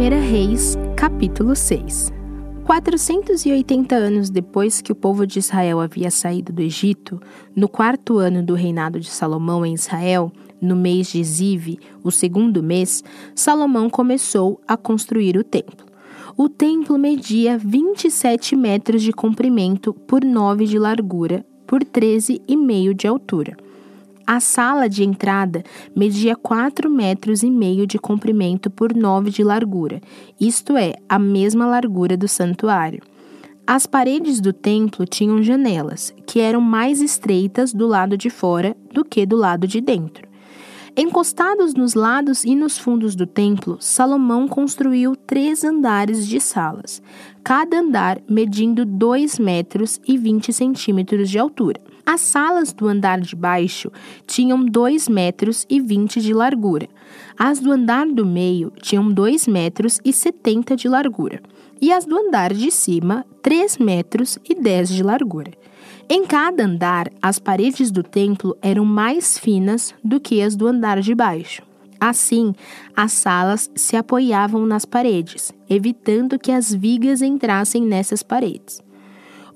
1 Reis, capítulo 6 480 anos depois que o povo de Israel havia saído do Egito, no quarto ano do reinado de Salomão em Israel, no mês de Zive, o segundo mês, Salomão começou a construir o templo. O templo media 27 metros de comprimento por 9 de largura, por 13,5 de altura. A sala de entrada media 4 metros e meio de comprimento por 9 de largura, isto é, a mesma largura do santuário. As paredes do templo tinham janelas, que eram mais estreitas do lado de fora do que do lado de dentro. Encostados nos lados e nos fundos do templo, Salomão construiu três andares de salas, cada andar medindo 2 metros e 20 centímetros de altura. As salas do andar de baixo tinham 2 metros e 20 de largura. As do andar do meio tinham 2 metros e 70 de largura. E as do andar de cima, 3 metros e 10 de largura. Em cada andar, as paredes do templo eram mais finas do que as do andar de baixo. Assim, as salas se apoiavam nas paredes, evitando que as vigas entrassem nessas paredes.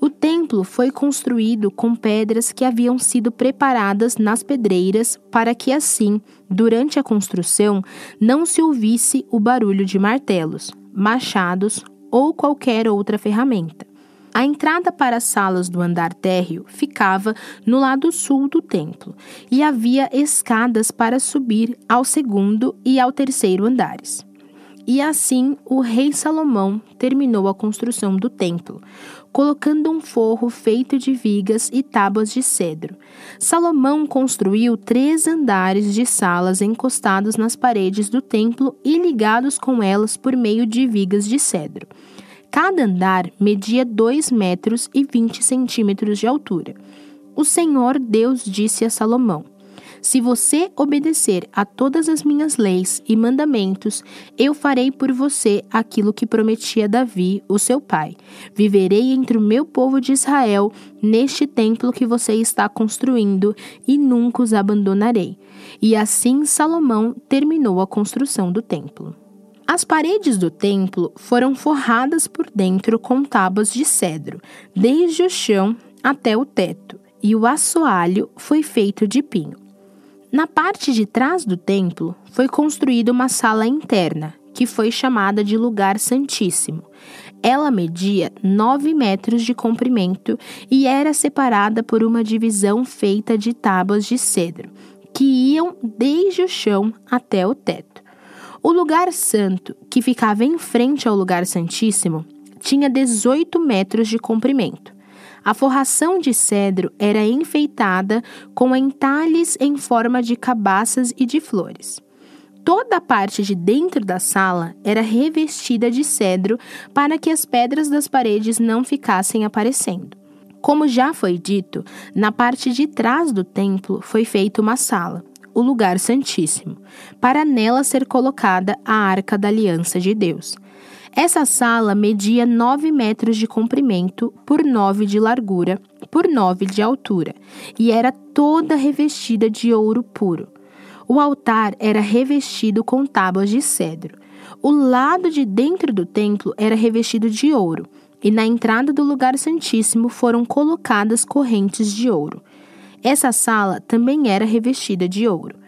O templo foi construído com pedras que haviam sido preparadas nas pedreiras para que assim, durante a construção, não se ouvisse o barulho de martelos, machados ou qualquer outra ferramenta. A entrada para as salas do andar térreo ficava no lado sul do templo e havia escadas para subir ao segundo e ao terceiro andares. E assim o rei Salomão terminou a construção do templo, colocando um forro feito de vigas e tábuas de cedro. Salomão construiu três andares de salas encostados nas paredes do templo e ligados com elas por meio de vigas de cedro. Cada andar media 2 metros e 20 centímetros de altura. O Senhor Deus disse a Salomão: Se você obedecer a todas as minhas leis e mandamentos, eu farei por você aquilo que prometi a Davi, o seu pai. Viverei entre o meu povo de Israel, neste templo que você está construindo, e nunca os abandonarei. E assim Salomão terminou a construção do templo. As paredes do templo foram forradas por dentro com tábuas de cedro, desde o chão até o teto, e o assoalho foi feito de pinho. Na parte de trás do templo foi construída uma sala interna, que foi chamada de Lugar Santíssimo. Ela media 9 metros de comprimento e era separada por uma divisão feita de tábuas de cedro, que iam desde o chão até o teto. O lugar santo, que ficava em frente ao lugar santíssimo, tinha 18 metros de comprimento. A forração de cedro era enfeitada com entalhes em forma de cabaças e de flores. Toda a parte de dentro da sala era revestida de cedro para que as pedras das paredes não ficassem aparecendo. Como já foi dito, na parte de trás do templo foi feita uma sala o lugar santíssimo, para nela ser colocada a arca da aliança de Deus. Essa sala media 9 metros de comprimento por 9 de largura por 9 de altura e era toda revestida de ouro puro. O altar era revestido com tábuas de cedro. O lado de dentro do templo era revestido de ouro, e na entrada do lugar santíssimo foram colocadas correntes de ouro. Essa sala também era revestida de ouro.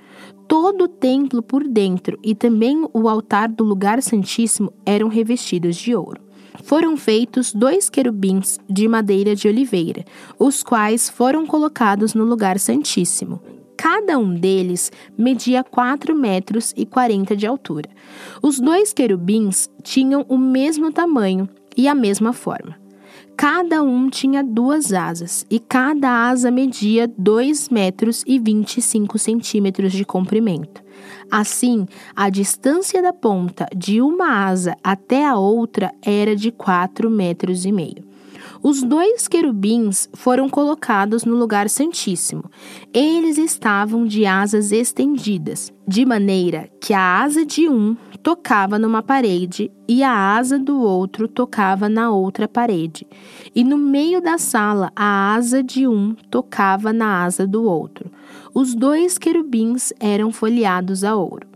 Todo o templo por dentro e também o altar do lugar santíssimo eram revestidos de ouro. Foram feitos dois querubins de madeira de oliveira, os quais foram colocados no lugar santíssimo. Cada um deles media 4 metros e 40 de altura. Os dois querubins tinham o mesmo tamanho e a mesma forma. Cada um tinha duas asas, e cada asa media 2 metros e 25 centímetros de comprimento. Assim, a distância da ponta de uma asa até a outra era de 4 metros e meio. Os dois querubins foram colocados no lugar santíssimo. Eles estavam de asas estendidas, de maneira que a asa de um tocava numa parede e a asa do outro tocava na outra parede. E no meio da sala, a asa de um tocava na asa do outro. Os dois querubins eram folheados a ouro.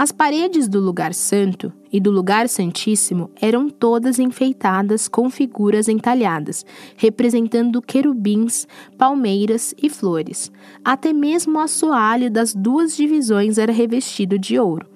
As paredes do lugar santo e do lugar santíssimo eram todas enfeitadas com figuras entalhadas, representando querubins, palmeiras e flores. Até mesmo o assoalho das duas divisões era revestido de ouro.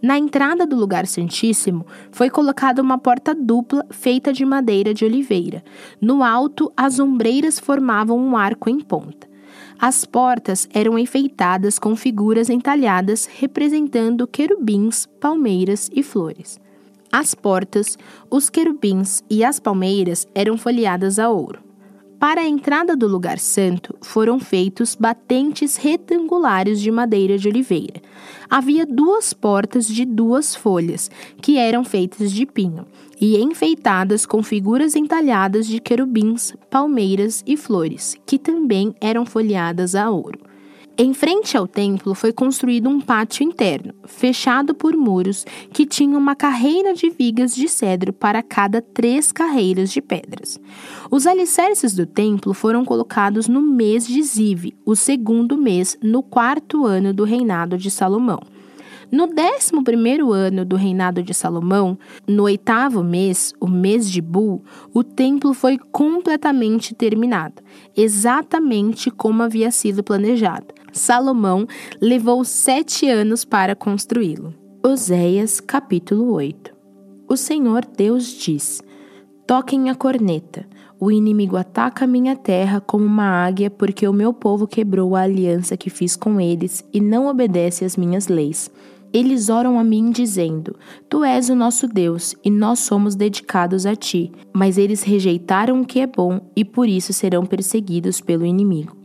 Na entrada do lugar santíssimo foi colocada uma porta dupla feita de madeira de oliveira. No alto, as ombreiras formavam um arco em ponta. As portas eram enfeitadas com figuras entalhadas representando querubins, palmeiras e flores. As portas, os querubins e as palmeiras eram folheadas a ouro. Para a entrada do lugar santo foram feitos batentes retangulares de madeira de oliveira. Havia duas portas de duas folhas, que eram feitas de pinho, e enfeitadas com figuras entalhadas de querubins, palmeiras e flores, que também eram folheadas a ouro. Em frente ao templo foi construído um pátio interno, fechado por muros que tinham uma carreira de vigas de cedro para cada três carreiras de pedras. Os alicerces do templo foram colocados no mês de Zive, o segundo mês no quarto ano do reinado de Salomão. No décimo primeiro ano do reinado de Salomão, no oitavo mês, o mês de Bul, o templo foi completamente terminado, exatamente como havia sido planejado. Salomão levou sete anos para construí-lo. Oséias capítulo 8 O Senhor Deus diz: Toquem a corneta. O inimigo ataca a minha terra como uma águia, porque o meu povo quebrou a aliança que fiz com eles e não obedece às minhas leis. Eles oram a mim dizendo: Tu és o nosso Deus e nós somos dedicados a ti. Mas eles rejeitaram o que é bom e por isso serão perseguidos pelo inimigo.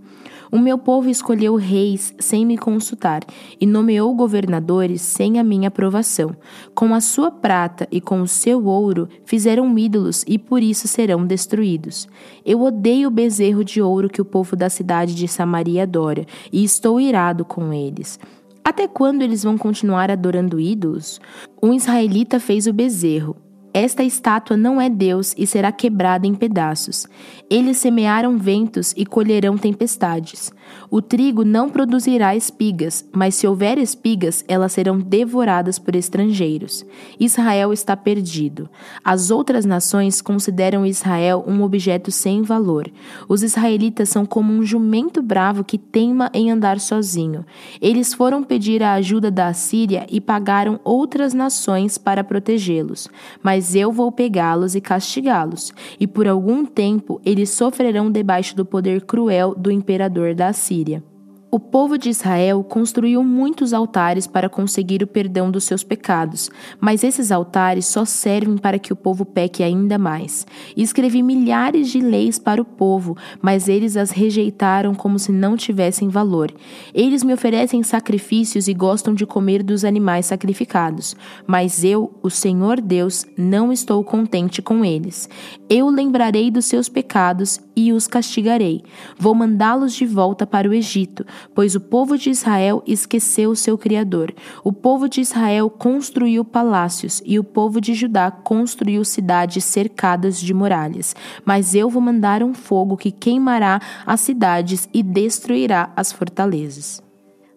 O meu povo escolheu reis sem me consultar e nomeou governadores sem a minha aprovação. Com a sua prata e com o seu ouro fizeram ídolos e por isso serão destruídos. Eu odeio o bezerro de ouro que o povo da cidade de Samaria adora e estou irado com eles. Até quando eles vão continuar adorando ídolos? Um israelita fez o bezerro, esta estátua não é Deus e será quebrada em pedaços. Eles semearam ventos e colherão tempestades. O trigo não produzirá espigas, mas se houver espigas, elas serão devoradas por estrangeiros. Israel está perdido. As outras nações consideram Israel um objeto sem valor. Os israelitas são como um jumento bravo que teima em andar sozinho. Eles foram pedir a ajuda da Assíria e pagaram outras nações para protegê-los. Mas mas eu vou pegá-los e castigá-los, e por algum tempo eles sofrerão debaixo do poder cruel do imperador da Síria. O povo de Israel construiu muitos altares para conseguir o perdão dos seus pecados, mas esses altares só servem para que o povo peque ainda mais. escrevi milhares de leis para o povo, mas eles as rejeitaram como se não tivessem valor. Eles me oferecem sacrifícios e gostam de comer dos animais sacrificados, mas eu, o Senhor Deus, não estou contente com eles. Eu lembrarei dos seus pecados e os castigarei. Vou mandá-los de volta para o Egito pois o povo de Israel esqueceu o seu Criador. O povo de Israel construiu palácios e o povo de Judá construiu cidades cercadas de muralhas. Mas eu vou mandar um fogo que queimará as cidades e destruirá as fortalezas.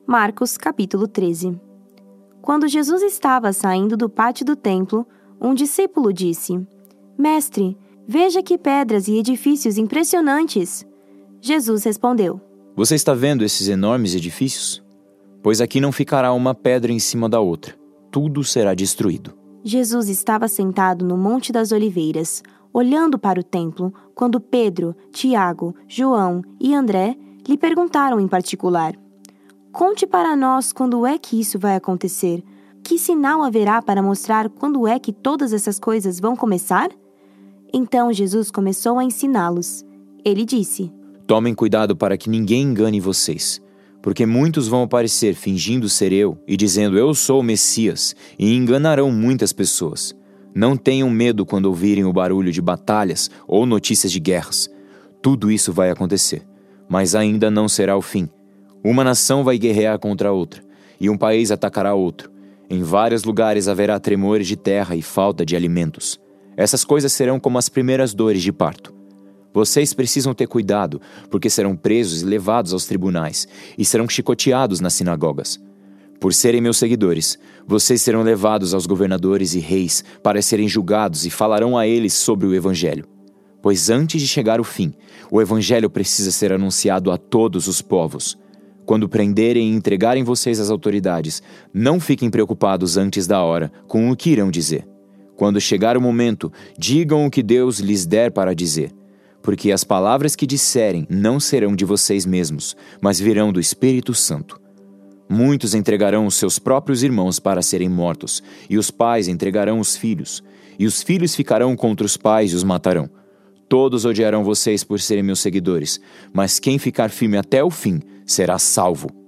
Marcos capítulo 13 Quando Jesus estava saindo do pátio do templo, um discípulo disse: Mestre, veja que pedras e edifícios impressionantes. Jesus respondeu: você está vendo esses enormes edifícios? Pois aqui não ficará uma pedra em cima da outra, tudo será destruído. Jesus estava sentado no Monte das Oliveiras, olhando para o templo, quando Pedro, Tiago, João e André lhe perguntaram em particular: Conte para nós quando é que isso vai acontecer. Que sinal haverá para mostrar quando é que todas essas coisas vão começar? Então Jesus começou a ensiná-los. Ele disse: Tomem cuidado para que ninguém engane vocês, porque muitos vão aparecer fingindo ser eu e dizendo eu sou o Messias e enganarão muitas pessoas. Não tenham medo quando ouvirem o barulho de batalhas ou notícias de guerras. Tudo isso vai acontecer, mas ainda não será o fim. Uma nação vai guerrear contra outra, e um país atacará outro. Em vários lugares haverá tremores de terra e falta de alimentos. Essas coisas serão como as primeiras dores de parto. Vocês precisam ter cuidado, porque serão presos e levados aos tribunais e serão chicoteados nas sinagogas. Por serem meus seguidores, vocês serão levados aos governadores e reis para serem julgados e falarão a eles sobre o Evangelho. Pois antes de chegar o fim, o Evangelho precisa ser anunciado a todos os povos. Quando prenderem e entregarem vocês às autoridades, não fiquem preocupados antes da hora com o que irão dizer. Quando chegar o momento, digam o que Deus lhes der para dizer, porque as palavras que disserem não serão de vocês mesmos, mas virão do Espírito Santo. Muitos entregarão os seus próprios irmãos para serem mortos, e os pais entregarão os filhos, e os filhos ficarão contra os pais e os matarão. Todos odiarão vocês por serem meus seguidores, mas quem ficar firme até o fim será salvo.